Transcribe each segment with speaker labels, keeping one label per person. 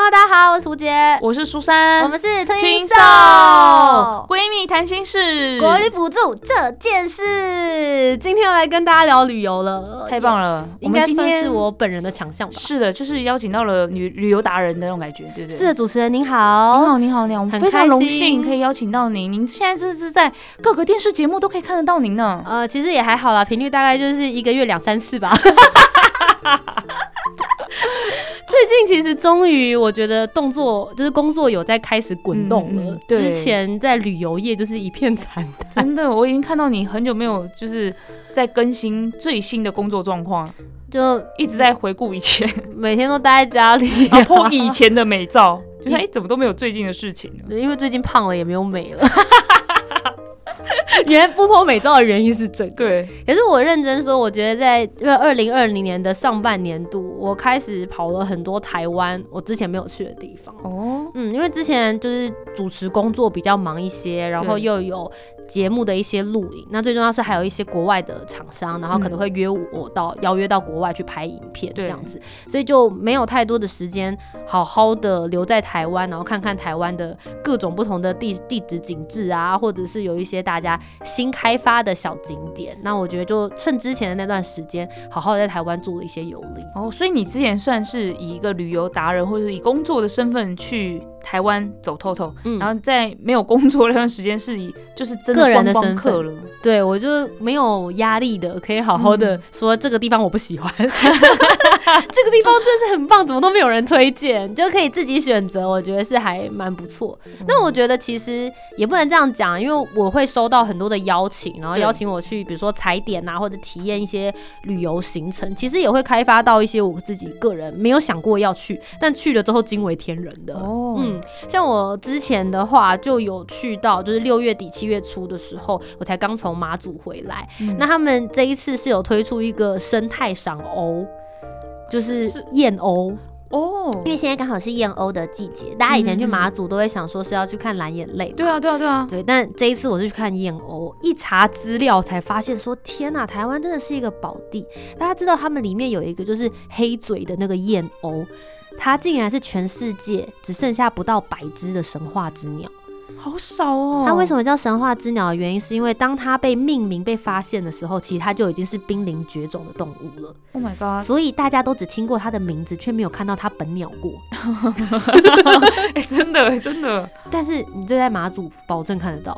Speaker 1: Hello，大家好，我是胡杰，
Speaker 2: 我是苏珊，
Speaker 1: 我们是
Speaker 2: 听
Speaker 1: 手
Speaker 2: 闺蜜谈心事，
Speaker 1: 国旅补助这件事，今天要来跟大家聊旅游了，
Speaker 2: 太棒了，
Speaker 1: 应该算是我本人的强项吧。
Speaker 2: 是的，就是邀请到了旅旅游达人的那种感觉，对不对？
Speaker 1: 是的，主持人您好，
Speaker 2: 你好，你好，你好，我们非常荣幸可以邀请到您，您现在这是在各个电视节目都可以看得到您呢。
Speaker 1: 呃，其实也还好啦，频率大概就是一个月两三次吧。最近其实终于，我觉得动作就是工作有在开始滚动了。之前在旅游业就是一片惨淡。
Speaker 2: 真的，我已经看到你很久没有就是在更新最新的工作状况，
Speaker 1: 就
Speaker 2: 一直在回顾以前，
Speaker 1: 每天都待在家里，
Speaker 2: 拍 以前的美照，就是哎，怎么都没有最近的事情
Speaker 1: 呢？因为最近胖了，也没有美了。原来不拍美照的原因是这个。
Speaker 2: 对，
Speaker 1: 可是我认真说，我觉得在因为二零二零年的上半年度，我开始跑了很多台湾我之前没有去的地方。哦，嗯，因为之前就是主持工作比较忙一些，然后又有。节目的一些录影，那最重要是还有一些国外的厂商，然后可能会约我到邀约到国外去拍影片这样子，所以就没有太多的时间好好的留在台湾，然后看看台湾的各种不同的地地质景致啊，或者是有一些大家新开发的小景点。那我觉得就趁之前的那段时间，好好的在台湾做了一些游历。
Speaker 2: 哦，所以你之前算是以一个旅游达人，或者是以工作的身份去。台湾走透透，然后在没有工作那段时间是以 就是真的观光客了，
Speaker 1: 对我就没有压力的，可以好好的说这个地方我不喜欢，这个地方真是很棒，怎么都没有人推荐，就可以自己选择，我觉得是还蛮不错。那我觉得其实也不能这样讲，因为我会收到很多的邀请，然后邀请我去，比如说踩点啊，或者体验一些旅游行程，其实也会开发到一些我自己个人没有想过要去，但去了之后惊为天人的。哦，嗯。像我之前的话，就有去到，就是六月底七月初的时候，我才刚从马祖回来。那他们这一次是有推出一个生态赏鸥，就是燕鸥哦，因为现在刚好是燕鸥的季节。大家以前去马祖都会想说是要去看蓝眼泪，
Speaker 2: 对啊，对啊，对啊，
Speaker 1: 对。但这一次我是去看燕鸥，一查资料才发现说，天呐，台湾真的是一个宝地。大家知道他们里面有一个就是黑嘴的那个燕鸥。它竟然是全世界只剩下不到百只的神话之鸟，
Speaker 2: 好少哦。
Speaker 1: 它为什么叫神话之鸟的原因，是因为当它被命名、被发现的时候，其实它就已经是濒临绝种的动物了。
Speaker 2: Oh my god！
Speaker 1: 所以大家都只听过它的名字，却没有看到它本鸟过。
Speaker 2: 哎，真的，真的。
Speaker 1: 但是你这在马祖保证看得到。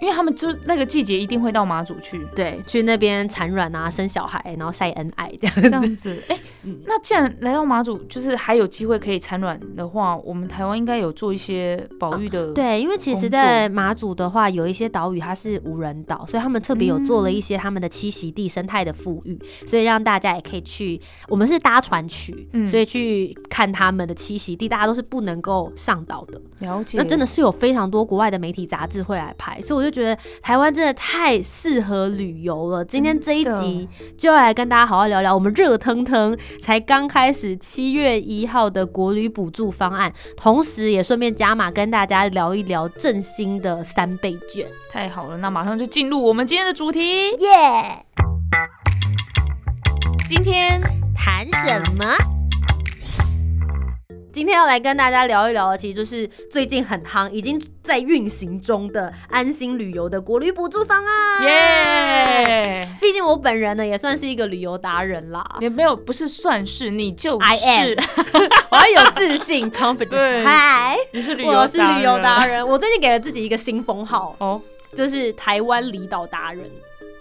Speaker 2: 因为他们就那个季节一定会到马祖去，
Speaker 1: 对，去那边产卵啊，生小孩，然后晒恩爱这样
Speaker 2: 这样子。哎，那既然来到马祖，就是还有机会可以产卵的话，我们台湾应该有做一些保育的。
Speaker 1: 对，因为其实，在马祖的话，有一些岛屿它是无人岛，所以他们特别有做了一些他们的栖息地生态的富裕，所以让大家也可以去。我们是搭船去，所以去看他们的栖息地，大家都是不能够上岛的。
Speaker 2: 了解。
Speaker 1: 那真的是有非常多国外的媒体杂志会来拍，所以我就。觉得台湾真的太适合旅游了。今天这一集就要来跟大家好好聊聊我们热腾腾才刚开始七月一号的国旅补助方案，同时也顺便加码跟大家聊一聊振兴的三倍券。
Speaker 2: 太好了，那马上就进入我们今天的主题，
Speaker 1: 耶！
Speaker 2: 今天
Speaker 1: 谈什么？今天要来跟大家聊一聊的，其实就是最近很夯、已经在运行中的安心旅游的国旅补助方案。耶！毕竟我本人呢也算是一个旅游达人啦，
Speaker 2: 也没有不是算是，你就是。
Speaker 1: I am，我要有自信，confidence。嗨，
Speaker 2: 你是旅
Speaker 1: 游，我是旅游达人。我最近给了自己一个新封号哦，就是台湾离岛达人。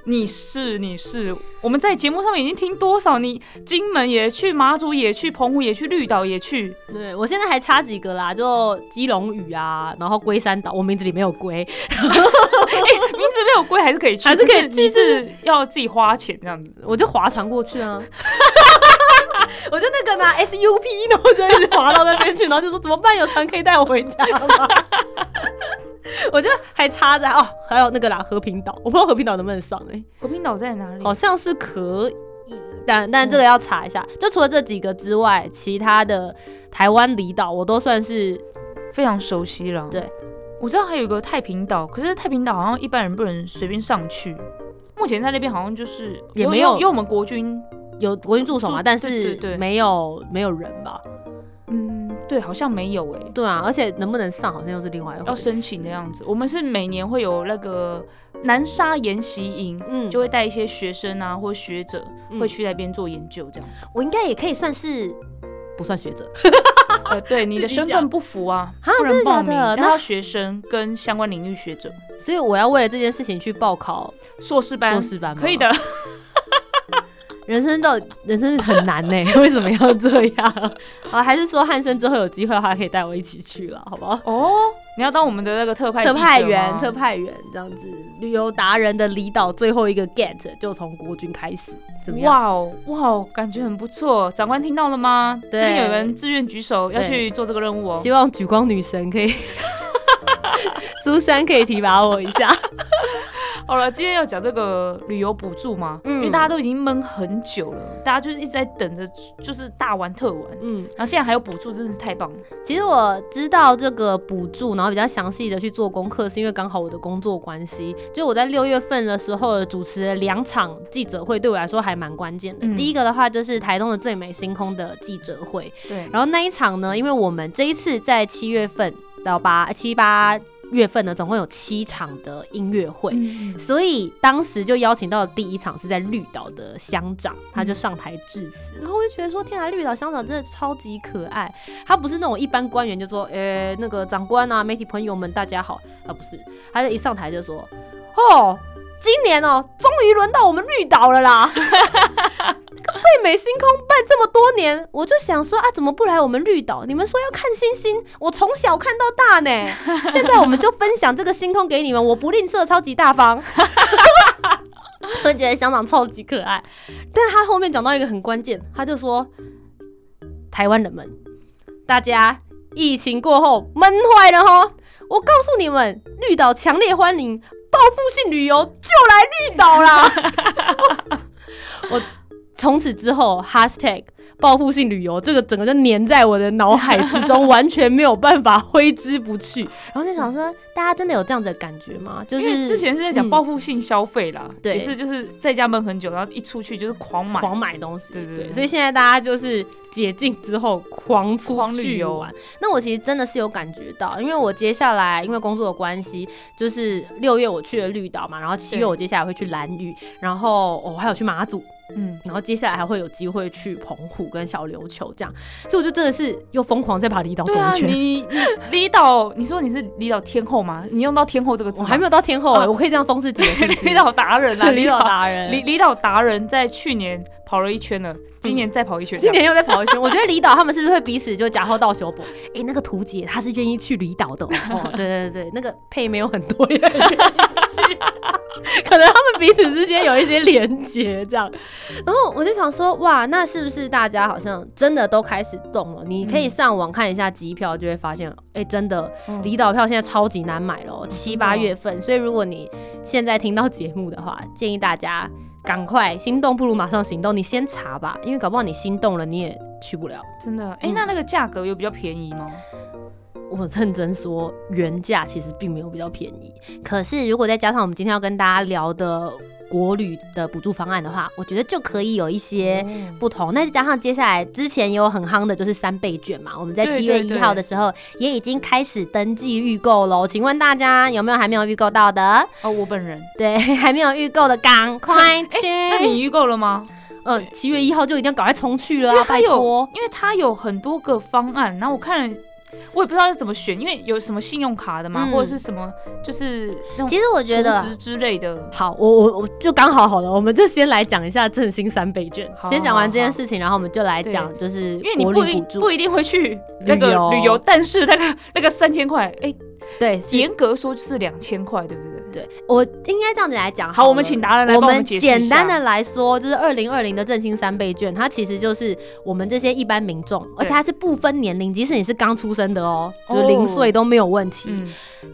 Speaker 2: 你是你是，我们在节目上面已经听多少？你金门也去，马祖也去，澎湖也去，绿岛也去。
Speaker 1: 对我现在还差几个啦，就基隆屿啊，然后龟山岛，我名字里没有龟，哎，名
Speaker 2: 字没有龟还是可以去，
Speaker 1: 还是可以去，
Speaker 2: 是要自己花钱这样子，
Speaker 1: 我就划船过去啊，我就那个拿 SUP，然后就一直划到那边去，然后就说怎么办？有船可以带我回家吗？我就还插在哦，还有那个啦，和平岛，我不知道和平岛能不能上哎，
Speaker 2: 和平岛在哪里？
Speaker 1: 好像是可以，但但这个要查一下。就除了这几个之外，其他的台湾离岛我都算是
Speaker 2: 非常熟悉了。
Speaker 1: 对，
Speaker 2: 我知道还有一个太平岛，可是太平岛好像一般人不能随便上去。目前在那边好像就是
Speaker 1: 也没有，
Speaker 2: 因为我们国军
Speaker 1: 有国军驻守嘛，但是没有没有人吧。
Speaker 2: 对，好像没有哎。
Speaker 1: 对啊，而且能不能上，好像又是另外
Speaker 2: 要申请的样子。我们是每年会有那个南沙研习营，嗯，就会带一些学生啊或学者会去那边做研究，这样子。
Speaker 1: 我应该也可以算是不算学者？
Speaker 2: 呃，对，你的身份不符啊，不能报名。然后学生跟相关领域学者，
Speaker 1: 所以我要为了这件事情去报考
Speaker 2: 硕士班，
Speaker 1: 硕士班
Speaker 2: 可以的。
Speaker 1: 人生到人生很难呢，为什么要这样？啊，还是说汉生之后有机会的话，可以带我一起去了，好不好？
Speaker 2: 哦，你要当我们的那个特派
Speaker 1: 特派员，特派员这样子，旅游达人的离岛最后一个 get 就从国军开始，怎么样？哇
Speaker 2: 哦，哇哦，感觉很不错。长官听到了吗？这边有人自愿举手要去做这个任务哦。
Speaker 1: 希望举光女神可以，苏珊可以提拔我一下。
Speaker 2: 好了，今天要讲这个旅游补助嘛，因为大家都已经闷很久了，大家就是一直在等着，就是大玩特玩，嗯，然后竟然还有补助，真的是太棒了。
Speaker 1: 其实我知道这个补助，然后比较详细的去做功课，是因为刚好我的工作关系，就我在六月份的时候主持了两场记者会，对我来说还蛮关键的。第一个的话就是台东的最美星空的记者会，
Speaker 2: 对，
Speaker 1: 然后那一场呢，因为我们这一次在七月份到八七八。月份呢，总共有七场的音乐会，所以当时就邀请到了第一场是在绿岛的乡长，他就上台致辞，然后我就觉得说，天啊，绿岛乡长真的超级可爱，他不是那种一般官员就说，呃，那个长官啊，媒体朋友们大家好，他不是，他就一上台就说，哦。今年哦，终于轮到我们绿岛了啦！最美星空办这么多年，我就想说啊，怎么不来我们绿岛？你们说要看星星，我从小看到大呢。现在我们就分享这个星空给你们，我不吝啬，超级大方。我觉得香港超级可爱，但他后面讲到一个很关键，他就说台湾人们，大家疫情过后闷坏了哈，我告诉你们，绿岛强烈欢迎。报复性旅游就来绿岛啦！我从此之后，#hashtag 报复性旅游这个整个就粘在我的脑海之中，完全没有办法挥之不去。然后就想说，大家真的有这样子的感觉吗？就是
Speaker 2: 之前是在讲报复性消费啦，对，也是就是在家闷很久，然后一出去就是狂买
Speaker 1: 狂买东西，
Speaker 2: 对对对。
Speaker 1: 所以现在大家就是。解禁之后狂出去游玩，那我其实真的是有感觉到，因为我接下来因为工作的关系，就是六月我去了绿岛嘛，然后七月我接下来会去蓝屿，然后我还有去马祖，嗯，然后接下来还会有机会去澎湖跟小琉球这样，所以我就真的是又疯狂在把离岛走一圈。
Speaker 2: 你你离岛，你说你是离岛天后吗？你用到天后这个词，
Speaker 1: 我还没有到天后，我可以这样封自己，
Speaker 2: 离岛达人啊，
Speaker 1: 离岛达人，
Speaker 2: 离离岛达人在去年跑了一圈了。今年再跑一圈，
Speaker 1: 今年又再跑一圈。我觉得离岛他们是不是会彼此就假后到修补？哎，那个图姐她是愿意去离岛的哦。对对对，那个配没有很多 可能他们彼此之间有一些连接这样。然后我就想说，哇，那是不是大家好像真的都开始动了？你可以上网看一下机票，就会发现，哎，真的离岛票现在超级难买了，七八月份。所以如果你现在听到节目的话，建议大家。赶快心动不如马上行动，你先查吧，因为搞不好你心动了你也去不了。
Speaker 2: 真的？哎，那那个价格有比较便宜吗？
Speaker 1: 我认真说，原价其实并没有比较便宜。可是如果再加上我们今天要跟大家聊的。国旅的补助方案的话，我觉得就可以有一些不同。那再加上接下来之前也有很夯的，就是三倍券嘛。我们在七月一号的时候也已经开始登记预购喽。请问大家有没有还没有预购到的？
Speaker 2: 哦，我本人
Speaker 1: 对 还没有预购的，赶快去。
Speaker 2: 那你预购了吗？
Speaker 1: 嗯，七月一号就一定要赶快冲去了，拜托。
Speaker 2: 因为它有很多个方案，然后我看了。我也不知道是怎么选，因为有什么信用卡的嘛，或者是什么，就是
Speaker 1: 其实我觉得
Speaker 2: 之类的。
Speaker 1: 好，我我我就刚好好了，我们就先来讲一下振兴三倍券。先讲完这件事情，然后我们就来讲，就是
Speaker 2: 因为你不一不一定会去那个旅游，但是那个那个三千块，哎，
Speaker 1: 对，
Speaker 2: 严格说就是两千块，对不对？
Speaker 1: 对我应该这样子来讲。
Speaker 2: 好，我们请达人来帮我们
Speaker 1: 简单的来说，就是二零二零的振兴三倍券，它其实就是我们这些一般民众，而且它是不分年龄，即使你是刚出生的哦，就零岁都没有问题，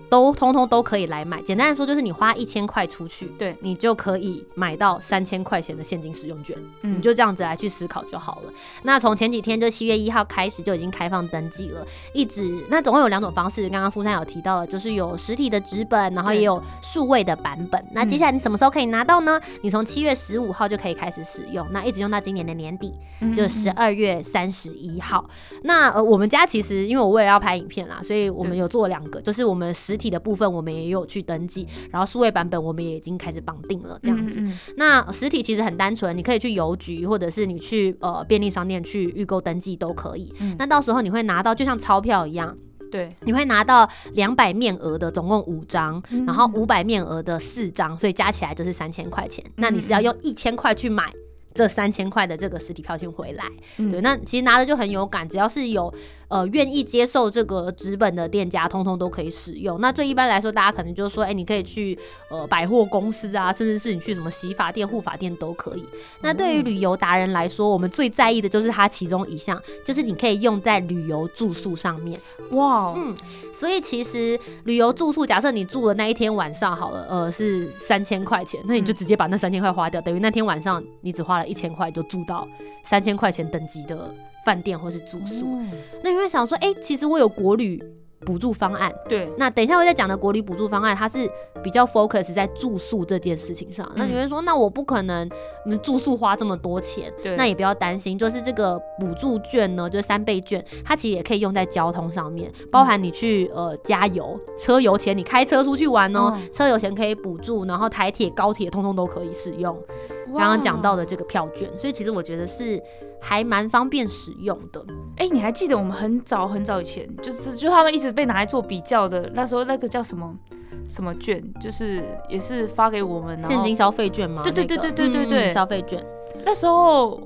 Speaker 1: 都通通都可以来买。简单的说，就是你花一千块出去，
Speaker 2: 对
Speaker 1: 你就可以买到三千块钱的现金使用券。你就这样子来去思考就好了。那从前几天就七月一号开始就已经开放登记了，一直那总共有两种方式，刚刚苏珊有提到的，就是有实体的纸本，然后也有数位的版本。那接下来你什么时候可以拿到呢？你从七月十五号就可以开始使用，那一直用到今年的年底，就十二月三十一号。那呃，我们家其实因为我为了要拍影片啦，所以我们有做两个，就是我们实体的部分我们也有去登记，然后数位版本我们也已经开始绑定了这样子。那实体其实很单纯，你可以去邮局或者是你去呃便利商店去预购登记都可以。那到时候你会拿到就像钞票一样。
Speaker 2: 对，
Speaker 1: 你会拿到两百面额的，总共五张，然后五百面额的四张，所以加起来就是三千块钱。那你是要用一千块去买这三千块的这个实体票券回来？对，那其实拿的就很有感，只要是有。呃，愿意接受这个纸本的店家，通通都可以使用。那最一般来说，大家可能就是说，哎，你可以去呃百货公司啊，甚至是你去什么洗发店、护发店都可以。那对于旅游达人来说，我们最在意的就是它其中一项，就是你可以用在旅游住宿上面。哇，嗯，所以其实旅游住宿，假设你住的那一天晚上好了，呃，是三千块钱，那你就直接把那三千块花掉，等于那天晚上你只花了一千块就住到三千块钱等级的。饭店或是住宿，那你会想说，哎，其实我有国旅补助方案。
Speaker 2: 对，
Speaker 1: 那等一下我再讲的国旅补助方案，它是比较 focus 在住宿这件事情上。那你会说，那我不可能住宿花这么多钱。
Speaker 2: 对，
Speaker 1: 那也不要担心，就是这个补助券呢，就是三倍券，它其实也可以用在交通上面，包含你去呃加油、车油钱，你开车出去玩哦，车油钱可以补助，然后台铁、高铁通通都可以使用。刚刚讲到的这个票券，所以其实我觉得是。还蛮方便使用的。
Speaker 2: 哎，你还记得我们很早很早以前，就是就他们一直被拿来做比较的，那时候那个叫什么什么券，就是也是发给我们
Speaker 1: 现金消费券吗？
Speaker 2: 对对对对对对对，
Speaker 1: 消费券。
Speaker 2: 那时候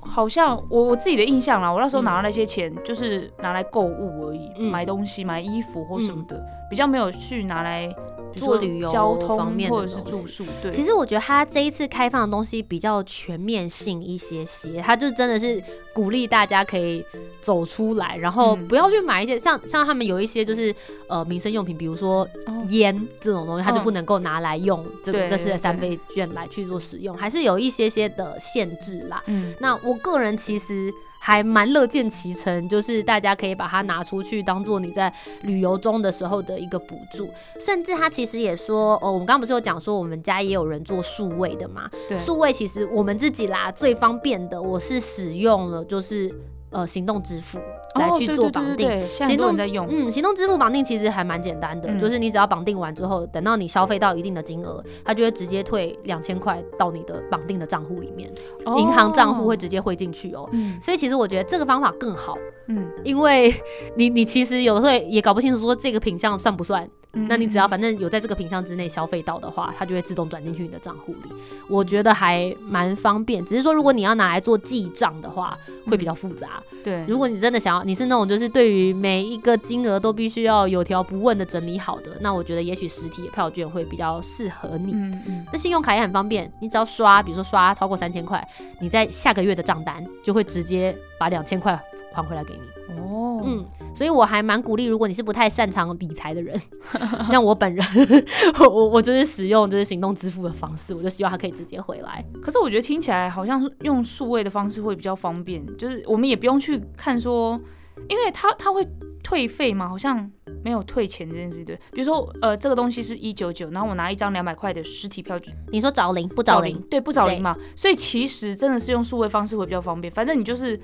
Speaker 2: 好像我我自己的印象啦，我那时候拿到那些钱就是拿来购物而已，买东西买衣服或什么的，比较没有去拿来。
Speaker 1: 做旅游
Speaker 2: 交通方面或者是住宿，对。
Speaker 1: 其实我觉得他这一次开放的东西比较全面性一些些，他就真的是鼓励大家可以走出来，然后不要去买一些像像他们有一些就是呃民生用品，比如说烟这种东西，他就不能够拿来用这个这次的三倍券来去做使用，还是有一些些的限制啦。嗯，那我个人其实。还蛮乐见其成，就是大家可以把它拿出去当做你在旅游中的时候的一个补助，甚至他其实也说，哦，我们刚刚不是有讲说我们家也有人做数位的嘛？
Speaker 2: 对，
Speaker 1: 数位其实我们自己啦最方便的，我是使用了就是。呃，行动支付来去做绑定，
Speaker 2: 行动在用，
Speaker 1: 嗯，行动支付绑定其实还蛮简单的，就是你只要绑定完之后，等到你消费到一定的金额，它就会直接退两千块到你的绑定的账户里面，银行账户会直接汇进去哦。所以其实我觉得这个方法更好，嗯，因为你你其实有的时候也搞不清楚说这个品相算不算。那你只要反正有在这个品项之内消费到的话，它就会自动转进去你的账户里。我觉得还蛮方便，只是说如果你要拿来做记账的话，会比较复杂。
Speaker 2: 对，
Speaker 1: 如果你真的想要，你是那种就是对于每一个金额都必须要有条不紊的整理好的，那我觉得也许实体票券会比较适合你。嗯嗯。那信用卡也很方便，你只要刷，比如说刷超过三千块，你在下个月的账单就会直接把两千块还回来给你。哦。嗯。所以我还蛮鼓励，如果你是不太擅长理财的人，像我本人，我我就是使用就是行动支付的方式，我就希望他可以直接回来。
Speaker 2: 可是我觉得听起来好像是用数位的方式会比较方便，就是我们也不用去看说，因为他他会退费嘛，好像没有退钱这件事对。比如说呃这个东西是一九九，然后我拿一张两百块的实体票据，
Speaker 1: 你说找零不找零？
Speaker 2: 对，不找零嘛。所以其实真的是用数位方式会比较方便，反正你就是。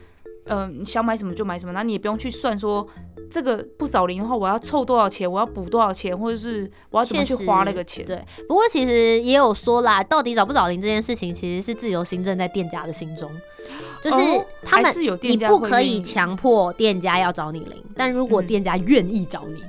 Speaker 2: 嗯，你想买什么就买什么，那你也不用去算说这个不找零的话，我要凑多少钱，我要补多少钱，或者是我要怎么去花那个钱。
Speaker 1: 对，不过其实也有说啦，到底找不找零这件事情，其实是自由行政在店家的心中，就是他们你不可以强迫店家要找你零，但如果店家愿意找你。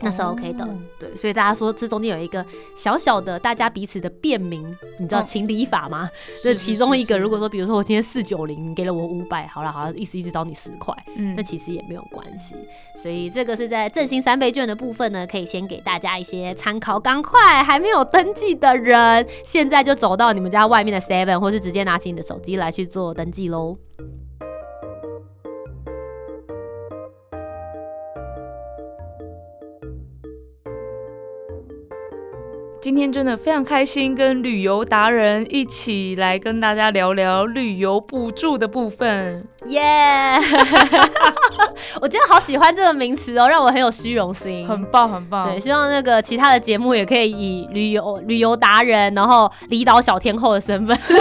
Speaker 1: 那是 OK 的。
Speaker 2: 哦
Speaker 1: 对，所以大家说这中间有一个小小的大家彼此的便民，你知道
Speaker 2: 哦
Speaker 1: 情理法吗？
Speaker 2: 是
Speaker 1: 这其中一个，如果说比如说我今天四九零，你给了我五百，好了好了，意思意思找你十块，
Speaker 2: 嗯
Speaker 1: 那其实也没有关系。所以这个是在振兴三倍券的部分呢，可以先给大家一些参考。赶快还没有登记的人，现在就走到你们家外面的 Seven，或是直接拿起你的手机来去做登记喽。
Speaker 2: 今天真的非常开心，跟旅游达人一起来跟大家聊聊旅游补助的部分。
Speaker 1: 耶！我真的好喜欢这个名词哦，让我很有虚荣心。
Speaker 2: 很棒，很棒。
Speaker 1: 对，希望那个其他的节目也可以以旅游旅游达人，然后离岛小天后的身份，
Speaker 2: 哎、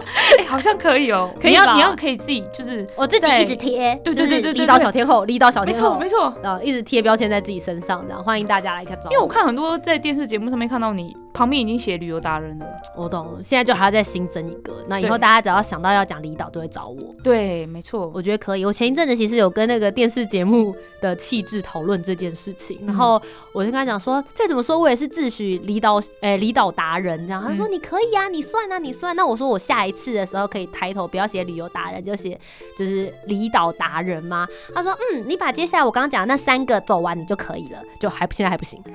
Speaker 2: 好像可以哦、
Speaker 1: 可以
Speaker 2: 你要你要可以自己就是
Speaker 1: 我自己一直贴，
Speaker 2: 对对对对对
Speaker 1: 离岛小天后，离岛小天后，没
Speaker 2: 错没错。
Speaker 1: 呃，一直贴标签在自己身上，这样欢迎大家来看找
Speaker 2: 因为我看很多在电视节目上面看到你旁边已经写旅游达人了。
Speaker 1: 我懂了，现在就还要再新增一个，那以后大家只要想到要讲离岛，都会找我。
Speaker 2: 对，没错。
Speaker 1: 我觉得可以。我前一阵子其实有跟那个电视节目的气质讨论这件事情，然后我就跟他讲说，再怎么说我也是自诩离岛，诶、离岛达人这样。他说
Speaker 2: 嗯
Speaker 1: 你可以啊，你算啊，你算。那我说我下一次的时候可以抬头不要写旅游达人，就写就是离岛达人吗？他说嗯，你把接下来我刚刚讲的那三个走完，你就可以了，就还现在还不行。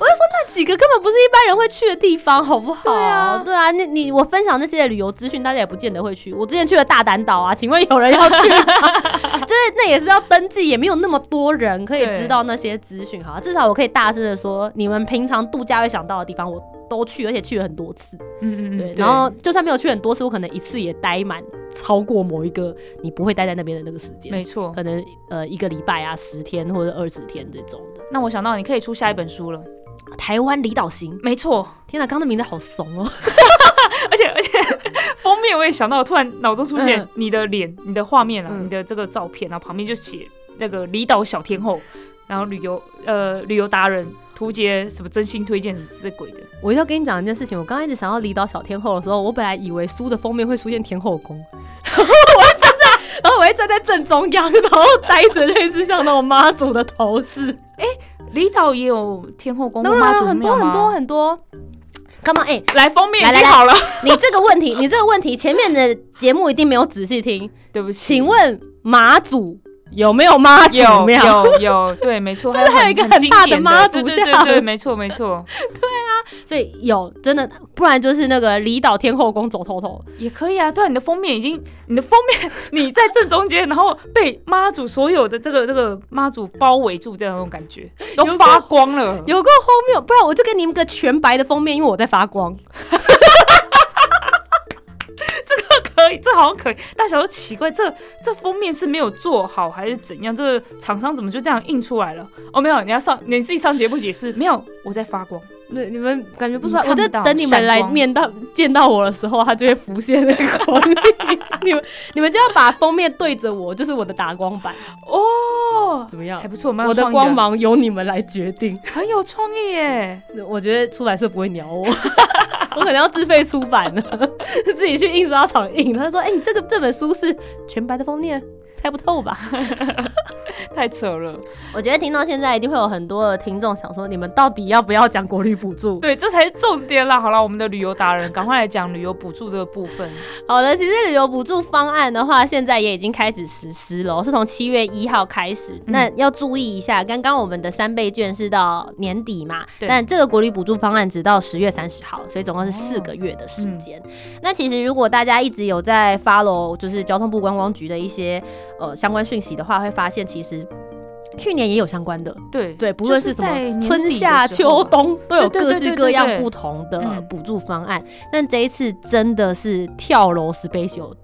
Speaker 1: 我就说那几个根本不是一般人会去的地方，好不好？
Speaker 2: 对啊
Speaker 1: 对啊，你你我分享那些旅游资讯，大家也不见得会去。我之前去了大胆岛啊，请问有人要去吗？就是那也是要登记，也没有那么多人可以知道那些资讯。好，至少我可以大声的说，你们平常度假会想到的地方，我都去，而且去了很多次。
Speaker 2: 嗯嗯
Speaker 1: 对，然后就算没有去很多次，我可能一次也待满超过某一个你不会待在那边的那个时间。
Speaker 2: 没错。
Speaker 1: 可能呃一个礼拜啊，十天或者二十天这种的。
Speaker 2: 那我想到你可以出下一本书了。
Speaker 1: 台湾离岛行，
Speaker 2: 没错，
Speaker 1: 天哪，刚刚的名字好怂哦。
Speaker 2: 而且而且 封面我也想到，突然脑中出现
Speaker 1: 嗯
Speaker 2: 你的脸、你的画面啊，
Speaker 1: 嗯
Speaker 2: 你的这个照片，然后旁边就写那个离岛小天后，然后旅游呃旅游达人图杰什么真心推荐什么之类鬼的。
Speaker 1: 我要跟你讲一件事情，我刚刚一直想要离岛小天后的时候，我本来以为书的封面会出现天后宫，我会站在，然后我会站在正中央，然后戴着类似像那种妈祖的头饰，哎
Speaker 2: 离岛也有天后宫、
Speaker 1: 当然啊
Speaker 2: 妈祖
Speaker 1: 很多很多很多。Come on，哎、
Speaker 2: 来封面
Speaker 1: 来来
Speaker 2: 好了，
Speaker 1: 你这个问题，你这个问题前面的节目一定没有仔细听，
Speaker 2: 对不起，
Speaker 1: 请问妈祖有没有妈祖
Speaker 2: 有
Speaker 1: 庙？
Speaker 2: 有有，对，没错，
Speaker 1: 是不是还有一个
Speaker 2: 很
Speaker 1: 很大的妈祖
Speaker 2: 对对对没错没错，
Speaker 1: 所以有真的，不然就是那个离岛天后宫走透透。
Speaker 2: 也可以啊。对啊，你的封面已经，你的封面你在正中间，然后被妈祖所有的这个这个妈祖包围住，这样那种感觉都发光了。
Speaker 1: 有个荒谬，不然我就给你们个全白的封面，因为我在发光。
Speaker 2: 这好像可以。大小都奇怪，这这封面是没有做好还是怎样？这厂商怎么就这样印出来了？哦，没有，你要上你自己上节目解释。没有，我在发光。
Speaker 1: 对，你们感觉不出来，我在等你们来面到见到我的时候，它就会浮现那个光力。你们你们就要把封面对着我，就是我的打光板，
Speaker 2: 哦，
Speaker 1: 怎么样
Speaker 2: 还？不错，
Speaker 1: 我的光芒由你们来决定。
Speaker 2: 很有创意耶。
Speaker 1: 我觉得出版社不会鸟我，我可能要自费出版了，自己去印刷厂印。他说：“哎、你这个这本书是全白的封面，猜不透吧？”
Speaker 2: 太扯了。
Speaker 1: 我觉得听到现在，一定会有很多的听众想说：你们到底要不要讲国旅补助？
Speaker 2: 对，这才是重点啦。好了，我们的旅游达人，赶快来讲旅游补助这个部分。
Speaker 1: 好的，其实旅游补助方案的话，现在也已经开始实施了哦，是从七月一号开始。
Speaker 2: 嗯
Speaker 1: 那要注意一下，刚刚我们的三倍券是到年底嘛，
Speaker 2: 对
Speaker 1: 但这个国旅补助方案直到十月三十号，所以总共是四个月的时间。那其实如果大家一直有在 follow 就是交通部观光局的一些呃相关讯息的话，会发现其实。去年也有相关的，
Speaker 2: 对
Speaker 1: 对，不论是什么春夏秋冬，都有各式各样不同的
Speaker 2: 嗯
Speaker 1: 补助方案。但这一次真的是跳楼 special。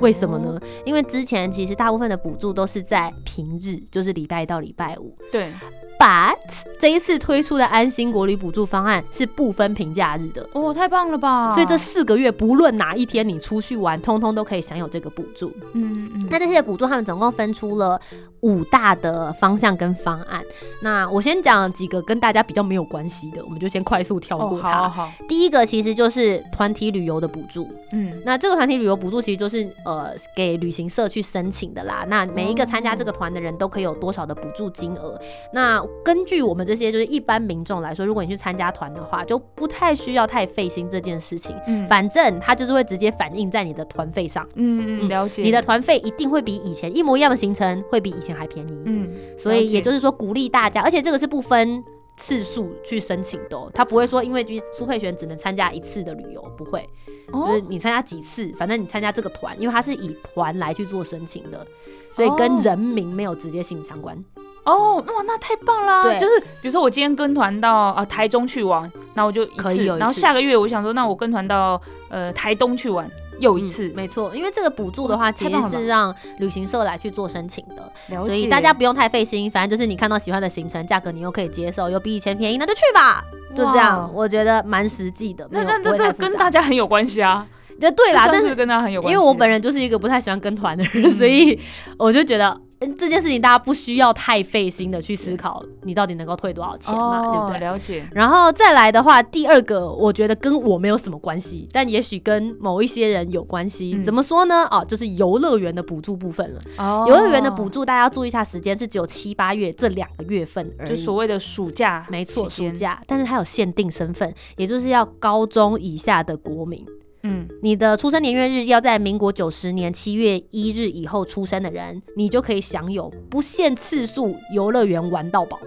Speaker 1: 为什么
Speaker 2: 哦
Speaker 1: 呢？因为之前其实大部分的补助都是在平日，就是礼拜一到礼拜五，
Speaker 2: 对，
Speaker 1: But 这一次推出的安心国旅补助方案是不分平假日的。
Speaker 2: 哦，太棒了吧！
Speaker 1: 所以这四个月不论哪一天你出去玩，通通都可以享有这个补助。
Speaker 2: 嗯嗯，
Speaker 1: 那这些补助他们总共分出了五大的方向跟方案。那我先讲几个跟大家比较没有关系的，我们就先快速跳过
Speaker 2: 哦，
Speaker 1: 它。
Speaker 2: 好好，
Speaker 1: 第一个其实就是团体旅游的补助。
Speaker 2: 嗯，
Speaker 1: 那这个团体旅游补助其实就是呃给旅行社去申请的啦。那每一个参加这个团的人都可以有多少的补助金额？那根据我们这些就是一般民众来说，如果你去参加团的话，就不太需要太费心这件事情。
Speaker 2: 嗯
Speaker 1: 反正它就是会直接反映在你的团费上，
Speaker 2: 嗯嗯，了解。
Speaker 1: 你的团费一定会比以前一模一样的行程会比以前还便宜。
Speaker 2: 嗯，
Speaker 1: 所以也就是说鼓励大家，而且这个是不分。次数去申请的、哦，他不会说因为苏佩璇只能参加一次的旅游，不会，就是
Speaker 2: 哦
Speaker 1: 你参加几次，反正你参加这个团，因为他是以团来去做申请的，所以跟
Speaker 2: 哦
Speaker 1: 人名没有直接性相关。
Speaker 2: 哦，哇，那太棒啦！
Speaker 1: 对
Speaker 2: 就是比如说我今天跟团到啊台中去玩，那我就一次，
Speaker 1: 可以有一次
Speaker 2: 然后下个月我想说，那我跟团到呃台东去玩，又一次
Speaker 1: 嗯，没错，因为这个补助的话，其
Speaker 2: 太棒了吧
Speaker 1: 实是让旅行社来去做申请的，
Speaker 2: 了解。
Speaker 1: 所以大家不用太费心，反正就是你看到喜欢的行程，价格你又可以接受，又比以前便宜，那就去吧，就这样，我觉得蛮实际的。
Speaker 2: 那
Speaker 1: 没有
Speaker 2: 那那这跟大家很有关系啊。
Speaker 1: 对对啦，但是
Speaker 2: 这算是跟大家很有关系，
Speaker 1: 因为我本人就是一个不太喜欢跟团的人，
Speaker 2: 嗯
Speaker 1: 所以我就觉得。嗯这件事情大家不需要太费心的去思考，你到底能够退多少钱嘛，对不
Speaker 2: 哦
Speaker 1: 对？
Speaker 2: 了解。
Speaker 1: 然后再来的话，第二个我觉得跟我没有什么关系，但也许跟某一些人有关系。
Speaker 2: 嗯
Speaker 1: 怎么说呢？哦，就是游乐园的补助部分了。
Speaker 2: 哦
Speaker 1: 游乐园的补助大家要注意一下时间，是只有七八月这两个月份而已。
Speaker 2: 就所谓的暑假，
Speaker 1: 没错，暑假，但是它有限定身份，也就是要高中以下的国民。
Speaker 2: 嗯，
Speaker 1: 你的出生年月日要在民国九十年七月一日以后出生的人，你就可以享有不限次数游乐园玩到饱。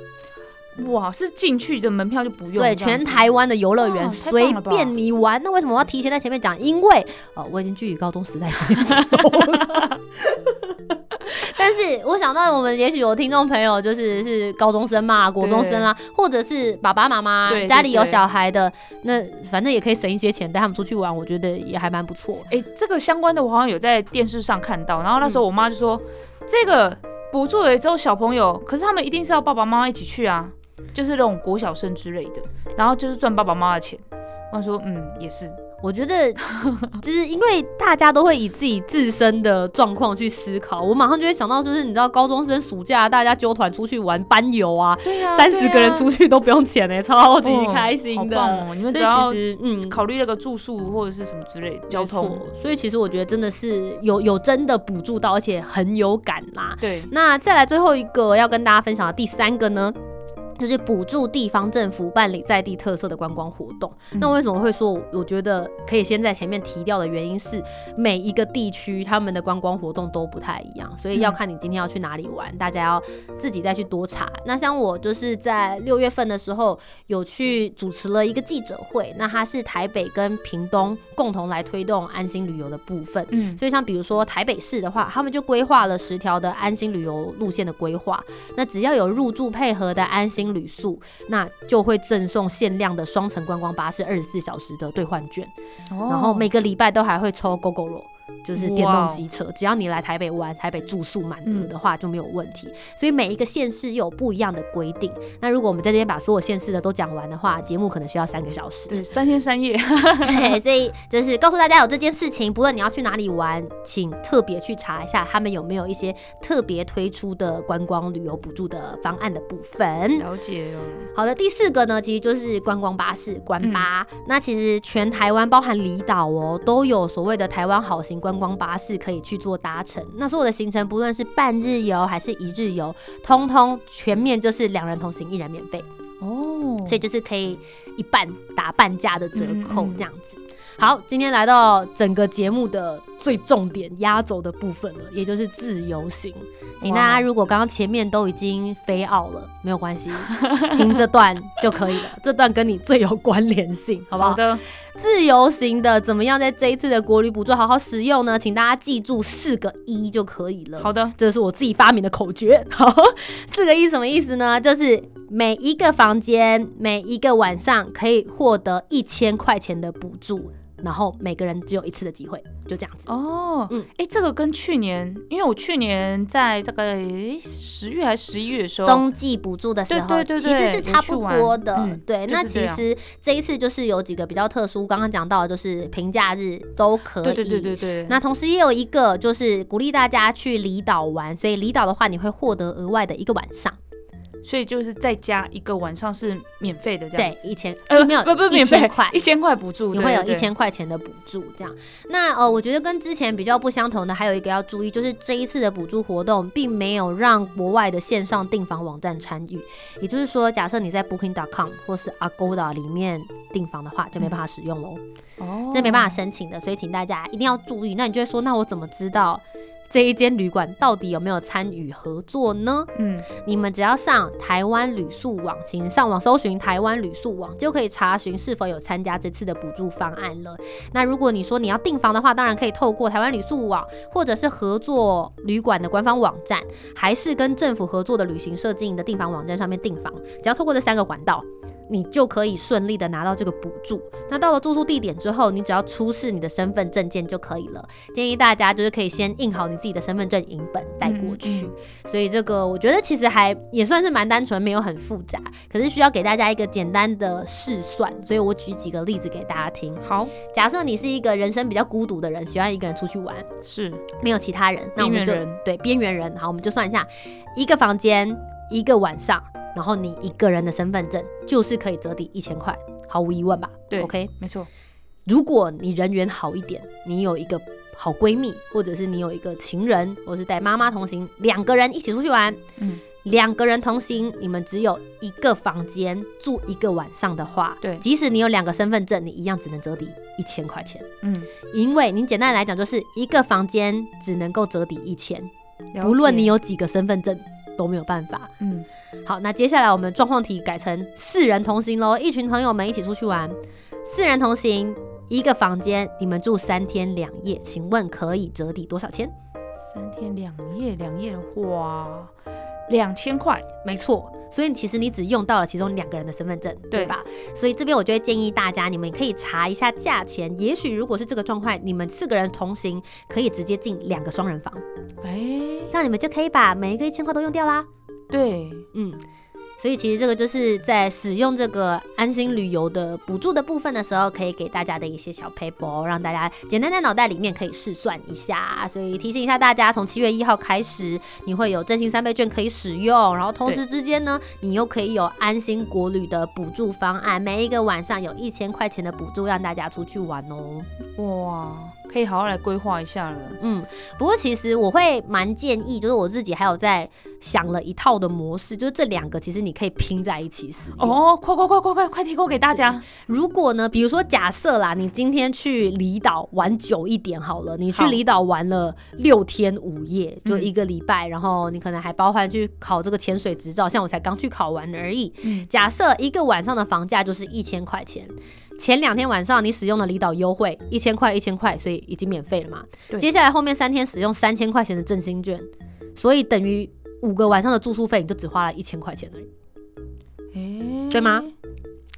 Speaker 2: 哇，是进去的门票就不用
Speaker 1: 对，全台湾的游乐园随便你玩。那为什么我要提前在前面讲？因为呃，我已经距离高中时代有点久了。但是我想到，我们也许有听众朋友就是是高中生嘛、国中生啦，或者是爸爸妈妈家里有小孩的，那反正也可以省一些钱带他们出去玩，我觉得也还蛮不错。
Speaker 2: 哎、这个相关的我好像有在电视上看到，然后那时候我妈就说，这个补助了之后小朋友，可是他们一定是要爸爸妈妈一起去啊，就是那种国小生之类的，然后就是赚爸爸妈妈的钱。我说，嗯，也是，
Speaker 1: 我觉得就是因为大家都会以自己自身的状况去思考，我马上就会想到，就是你知道高中生暑假大家揪团出去玩班游啊，三十个人出去都不用钱哎、超级开心的。
Speaker 2: 你们
Speaker 1: 其实嗯。
Speaker 2: 考虑那个住宿或者是什么之类的交通
Speaker 1: 所以其实我觉得真的是有有真的补助到，而且很有感啦。
Speaker 2: 对，
Speaker 1: 那再来最后一个要跟大家分享的第三个呢，就是补助地方政府办理在地特色的观光活动。
Speaker 2: 嗯
Speaker 1: 那为什么会说，我觉得可以先在前面提掉的原因是，每一个地区他们的观光活动都不太一样，所以要看你今天要去哪里玩，大家要自己再去多查。那像我就是在六月份的时候有去主持了一个记者会，那它是台北跟屏东共同来推动安心旅游的部分。
Speaker 2: 嗯，
Speaker 1: 所以像比如说台北市的话，他们就规划了十条的安心旅游路线的规划。那只要有入住配合的安心旅宿，那就会赠送限量的双层观光巴士二十四小时的兑换券，
Speaker 2: 然
Speaker 1: 然后每个礼拜都还会抽 GoGo 就是电动机车，只要你来台北玩，台北住宿满额的话就没有问题。所以每一个县市又有不一样的规定。那如果我们在这边把所有县市的都讲完的话，节目可能需要三个小时。
Speaker 2: 对三天三夜，
Speaker 1: 对，所以就是告诉大家有这件事情，不论你要去哪里玩，请特别去查一下他们有没有一些特别推出的观光旅游补助的方案的部分。
Speaker 2: 了解哦，
Speaker 1: 好的，第四个呢，其实就是观光巴士观巴。那其实全台湾包含离岛哦，都有所谓的台湾好行观光巴士可以去做搭乘。那所有的行程，不论是半日游还是一日游，通通全面就是两人同行一人免费。
Speaker 2: 哦，
Speaker 1: 所以就是可以一半打半价的折扣这样子。好，今天来到整个节目的最重点压轴的部分了，也就是自由行。你大家如果刚刚前面都已经飞奥了，没有关系，听这段就可以了。这段跟你最有关联性，好不好？
Speaker 2: 好的，
Speaker 1: 自由行的怎么样在这一次的国旅补助好好使用呢？请大家记住四个一就可以了。
Speaker 2: 好的，
Speaker 1: 这是我自己发明的口诀。好，四个一什么意思呢？就是每一个房间每一个晚上可以获得一千块钱的补助，然后每个人只有一次的机会，就这样子。
Speaker 2: 哦，
Speaker 1: 嗯
Speaker 2: 嗯，哎、这个跟去年，因为我去年在大概十月还是十一月的时候，
Speaker 1: 冬季补助的时候，
Speaker 2: 对对对
Speaker 1: 其实是差不多的。对，那其实这一次就是有几个比较特殊，刚刚讲到的就是平假日都可以。
Speaker 2: 对对对对对，
Speaker 1: 那同时也有一个就是鼓励大家去离岛玩，所以离岛的话你会获得额外的一个晚上，
Speaker 2: 所以就是再加一个晚上是免费的这样，，
Speaker 1: 对一千
Speaker 2: 呃，
Speaker 1: 没有
Speaker 2: 不不
Speaker 1: 一
Speaker 2: 免费
Speaker 1: 千块
Speaker 2: 一千块补助，
Speaker 1: 你会有一千块钱的补助，这样。那呃，我觉得跟之前比较不相同的，还有一个要注意，就是这一次的补助活动并没有让国外的线上订房网站参与。也就是说，假设你在 Booking.com 或是 Agoda 里面订房的话，就没办法使用喽，
Speaker 2: 哦，
Speaker 1: 这没办法申请的。所以请大家一定要注意。那你就会说，那我怎么知道这一间旅馆到底有没有参与合作呢？
Speaker 2: 嗯，
Speaker 1: 你们只要上台湾旅宿网，请上网搜寻台湾旅宿网，就可以查询是否有参加这次的补助方案了。那如果你说你要订房的话，当然可以透过台湾旅宿网，或者是合作旅馆的官方网站，还是跟政府合作的旅行社经营的订房网站上面订房。只要透过这三个管道。你就可以顺利的拿到这个补助。那到了住宿地点之后，你只要出示你的身份证件就可以了。建议大家就是可以先印好你自己的身份证影本带过去。
Speaker 2: 嗯
Speaker 1: 所以这个我觉得其实还也算是蛮单纯，没有很复杂，可是需要给大家一个简单的试算。所以我举几个例子给大家听。
Speaker 2: 好，
Speaker 1: 假设你是一个人生比较孤独的人，喜欢一个人出去玩，
Speaker 2: 是
Speaker 1: 没有其他人，那我们就对边缘人。好，我们就算一下，一个房间一个晚上，然后你一个人的身份证就是可以折抵一千块，毫无疑问吧？
Speaker 2: 对
Speaker 1: ，OK。
Speaker 2: 没错，
Speaker 1: 如果你人缘好一点，你有一个好闺蜜，或者是你有一个情人，或是带妈妈同行，两个人一起出去玩，
Speaker 2: 嗯，
Speaker 1: 两个人同行，你们只有一个房间住一个晚上的话，
Speaker 2: 对。
Speaker 1: 即使你有两个身份证，你一样只能折抵一千块钱，
Speaker 2: 嗯，
Speaker 1: 因为你简单来讲就是一个房间只能够折抵一千，
Speaker 2: 了
Speaker 1: 不论你有几个身份证都没有办法。
Speaker 2: 嗯
Speaker 1: 好，那接下来我们状况题改成四人同行喽，一群朋友们一起出去玩，四人同行，一个房间，你们住三天两夜，请问可以折抵多少钱？
Speaker 2: 三天两夜，两夜的话两千块，
Speaker 1: 没错，所以其实你只用到了其中两个人的身份证，对。
Speaker 2: 对
Speaker 1: 吧？所以这边我就会建议大家，你们可以查一下价钱，也许如果是这个状况，你们四个人同行，可以直接进两个双人房，
Speaker 2: 哎，
Speaker 1: 这样你们就可以把每一个一千块都用掉啦。
Speaker 2: 对，
Speaker 1: 嗯，所以其实这个就是在使用这个安心旅游的补助的部分的时候，可以给大家的一些小 paper，让大家简单在脑袋里面可以试算一下。所以提醒一下大家，从七月一号开始，你会有振兴三倍券可以使用，然后同时之间呢，你又可以有安心国旅的补助方案，每一个晚上有一千块钱的补助，让大家出去玩哦。
Speaker 2: 哇，可以好好来规划一下了。
Speaker 1: 嗯，不过其实我会蛮建议，就是我自己还有在想了一套的模式，就是这两个其实你可以拼在一起使用。
Speaker 2: 哦，快快快快快快提供给大家！
Speaker 1: 如果呢，比如说假设啦，你今天去离岛玩久一点好了，你去离岛玩了六天五夜，就
Speaker 2: 嗯
Speaker 1: 一个礼拜，然后你可能还包含去考这个潜水执照，像我才刚去考完而已。
Speaker 2: 嗯
Speaker 1: 假设一个晚上的房价就是一千块钱。前两天晚上你使用的离岛优惠，一千块一千块，所以已经免费了嘛。
Speaker 2: 对
Speaker 1: 接下来后面三天使用三千块钱的振兴券，所以等于五个晚上的住宿费，你就只花了一千块钱而已。
Speaker 2: 哎，
Speaker 1: 对吗？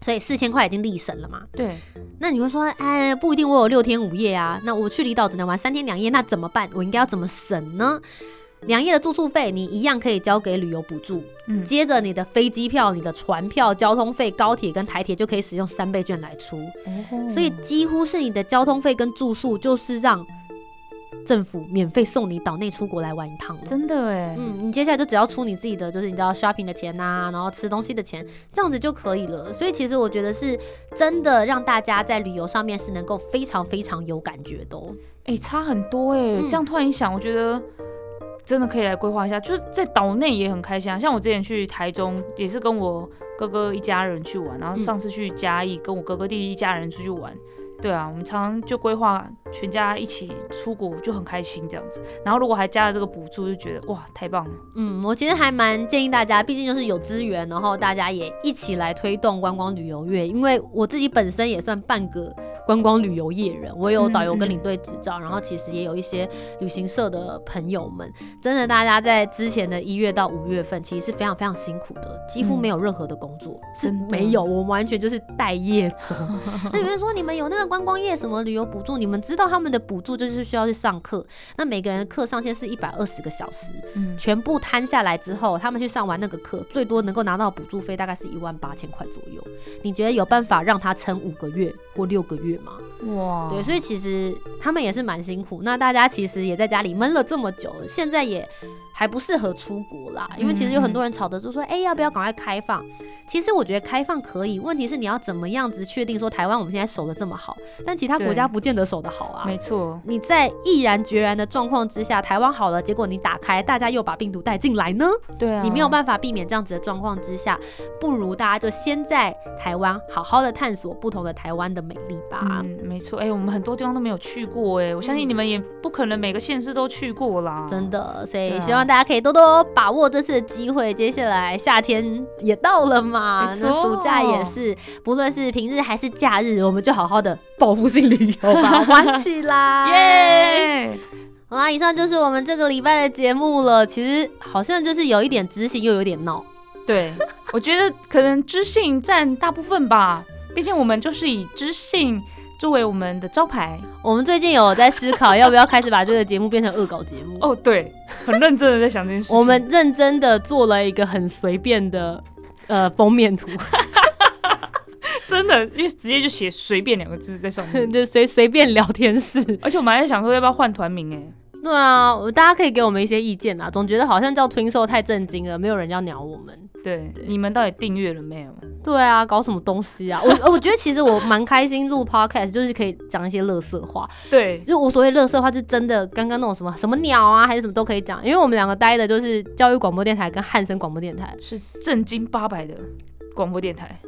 Speaker 1: 所以四千块已经立省了嘛。
Speaker 2: 对，
Speaker 1: 那你会说，哎，不一定我有六天五夜啊，那我去离岛只能玩三天两夜，那怎么办？我应该要怎么省呢？两夜的住宿费你一样可以交给旅游补助，
Speaker 2: 嗯，
Speaker 1: 接着你的飞机票、你的船票、交通费、高铁跟台铁就可以使用三倍券来出，
Speaker 2: 哦
Speaker 1: 所以几乎是你的交通费跟住宿就是让政府免费送你岛内出国来玩一趟了。
Speaker 2: 真的哎，
Speaker 1: 嗯，你接下来就只要出你自己的，就是你知道 shopping 的钱呐、然后吃东西的钱，这样子就可以了。所以其实我觉得是真的让大家在旅游上面是能够非常非常有感觉的、哦。
Speaker 2: 哎、差很多哎、
Speaker 1: 嗯
Speaker 2: 这样突然一想，我觉得真的可以来规划一下，就是在岛内也很开心啊。像我之前去台中，也是跟我哥哥一家人去玩，然后
Speaker 1: 嗯
Speaker 2: 上次去嘉义，跟我哥哥弟弟一家人出去玩。对啊，我们常常就规划全家一起出国，就很开心这样子。然后如果还加了这个补助，就觉得哇，太棒了。
Speaker 1: 嗯，我其实还蛮建议大家，毕竟就是有资源，然后大家也一起来推动观光旅游业。因为我自己本身也算半个观光旅游业人，我有导游跟领队执照，然后其实也有一些旅行社的朋友们，真的大家在之前的一月到五月份，其实是非常非常辛苦的，几乎
Speaker 2: 嗯
Speaker 1: 没有任何的工作，是没有，我们完全就是待业中。那有人说你们有那个观光业什么旅游补助，你们知道他们的补助就是需要去上课，那每个人的课上限是一百二十个小时，
Speaker 2: 嗯，
Speaker 1: 全部摊下来之后，他们去上完那个课，最多能够拿到补助费大概是一万八千块左右。你觉得有办法让他撑五个月或六个月吗？
Speaker 2: 哇，
Speaker 1: 对，所以其实他们也是蛮辛苦。那大家其实也在家里闷了这么久，现在也还不适合出国啦，因为其实有很多人吵着就说，哎、要不要赶快开放？其实我觉得开放可以，问题是你要怎么样子确定说台湾我们现在守的这么好，但其他国家不见得守得好啊。
Speaker 2: 没错，
Speaker 1: 你在毅然决然的状况之下，台湾好了，结果你打开，大家又把病毒带进来呢？
Speaker 2: 对啊，
Speaker 1: 你没有办法避免这样子的状况之下，不如大家就先在台湾好好的探索不同的台湾的美丽吧。
Speaker 2: 嗯，没错，哎、我们很多地方都没有去过，哎，我相信你们也不可能每个县市都去过啦，
Speaker 1: 真的，所以希望大家可以多多把握这次的机会。接下来夏天也到了嘛，
Speaker 2: 没
Speaker 1: 那暑假也是，不论是平日还是假日，我们就好好的报复性旅游吧，玩起来！
Speaker 2: 耶，
Speaker 1: 好啦，以上就是我们这个礼拜的节目了。其实好像就是有一点知性，又有点闹。
Speaker 2: 对，我觉得可能知性占大部分吧，毕竟我们就是以知性作为我们的招牌。
Speaker 1: 我们最近有在思考，要不要开始把这个节目变成恶搞节目。
Speaker 2: 哦，对，很认真的在想这件事情。
Speaker 1: 我们认真的做了一个很随便的呃封面图，
Speaker 2: 真的，因为直接就写“随便”两个字在上面，
Speaker 1: 就随随便聊天室。
Speaker 2: 而且我们还在想说要不要换团名，哎，
Speaker 1: 对啊，我大家可以给我们一些意见啊。总觉得好像叫 Twin Soul 太震惊了，没有人要鸟我们。
Speaker 2: 对，你们到底订阅了没有？
Speaker 1: 对啊，搞什么东西啊？我 我觉得其实我蛮开心录 podcast，就是可以讲一些乐色话。
Speaker 2: 对，
Speaker 1: 就我所谓乐色话，是真的刚刚那种什么什么鸟啊，还是什么都可以讲。因为我们两个待的就是教育广播电台跟汉声广播电台，
Speaker 2: 是正经八百的广播电台。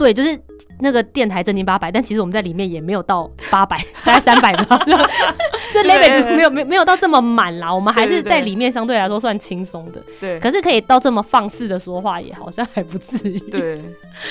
Speaker 1: 对，就是那个电台正经八百，但其实我们在里面也没有到八百，大概三百吧，就 就 level 没有没有没有到这么满啦。我们还是在里面相对来说算轻松的，
Speaker 2: 对，
Speaker 1: 可是可以到这么放肆的说话，也好像还不至于。
Speaker 2: 对，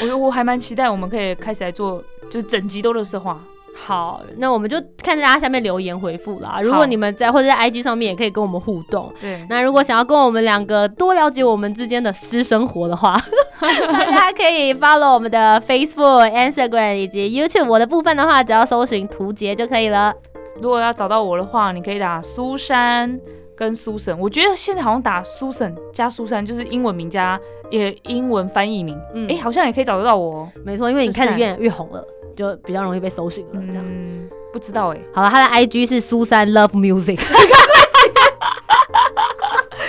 Speaker 2: 我我还蛮期待我们可以开始来做，就是整集都乐色话。
Speaker 1: 好，那我们就看大家下面留言回复啦。如果你们在或者在 IG 上面也可以跟我们互动。
Speaker 2: 对，
Speaker 1: 那如果想要跟我们两个多了解我们之间的私生活的话，大家可以 follow 我们的 Facebook、Instagram 以及 YouTube。我的部分的话，只要搜寻图杰就可以了。
Speaker 2: 如果要找到我的话，你可以打苏珊跟苏神。我觉得现在好像打苏神加苏珊，就是英文名加也英文翻译名，
Speaker 1: 嗯
Speaker 2: 哎、好像也可以找得到我哦。
Speaker 1: 没错，因为你开始越来越红了，就比较容易被搜寻了。这样。
Speaker 2: 嗯，不知道哎、
Speaker 1: 好了，他的 IG 是苏珊 Love Music。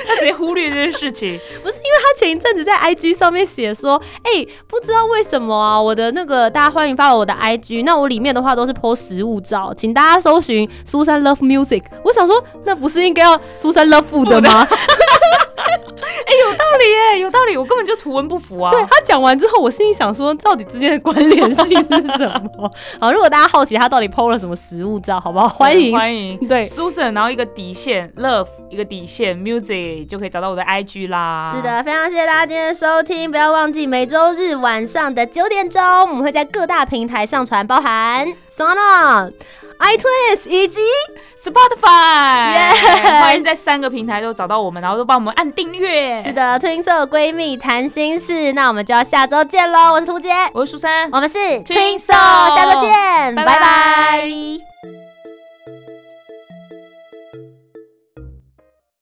Speaker 2: 他直接忽略这件事情。
Speaker 1: 不是因为他前一阵子在 IG 上面写说，哎、不知道为什么啊，我的那个大家欢迎发我的 IG，那我里面的话都是 po 实物照，请大家搜寻苏珊 Love Music。我想说，那不是应该要苏珊 Love Food 的吗？
Speaker 2: 道理耶，有道理，我根本就图文不符啊。
Speaker 1: 对他讲完之后，我心里想说，到底之间的关联性是什么？好，如果大家好奇他到底 PO 了什么实物照，好不好？欢迎，
Speaker 2: 欢迎，
Speaker 1: 对
Speaker 2: ，Susan，然后一个底线，Love 一个底线，Music 就可以找到我的 IG 啦。
Speaker 1: 是，的，非常谢谢大家今天的收听，不要忘记每周日晚上的九点钟，我们会在各大平台上传，包含 Sono、iTunes 以及
Speaker 2: Spotify，、
Speaker 1: Yeah
Speaker 2: 欢迎在三个平台都找到我们，然后都帮我们按订阅。
Speaker 1: 是，的，twin 色闺蜜谈心事，那我们就要下周见喽！我是涂杰，
Speaker 2: 我是苏珊，
Speaker 1: 我们是
Speaker 2: Twin Soul，Soul
Speaker 1: 下周见，
Speaker 2: 拜
Speaker 1: 拜。拜
Speaker 2: 拜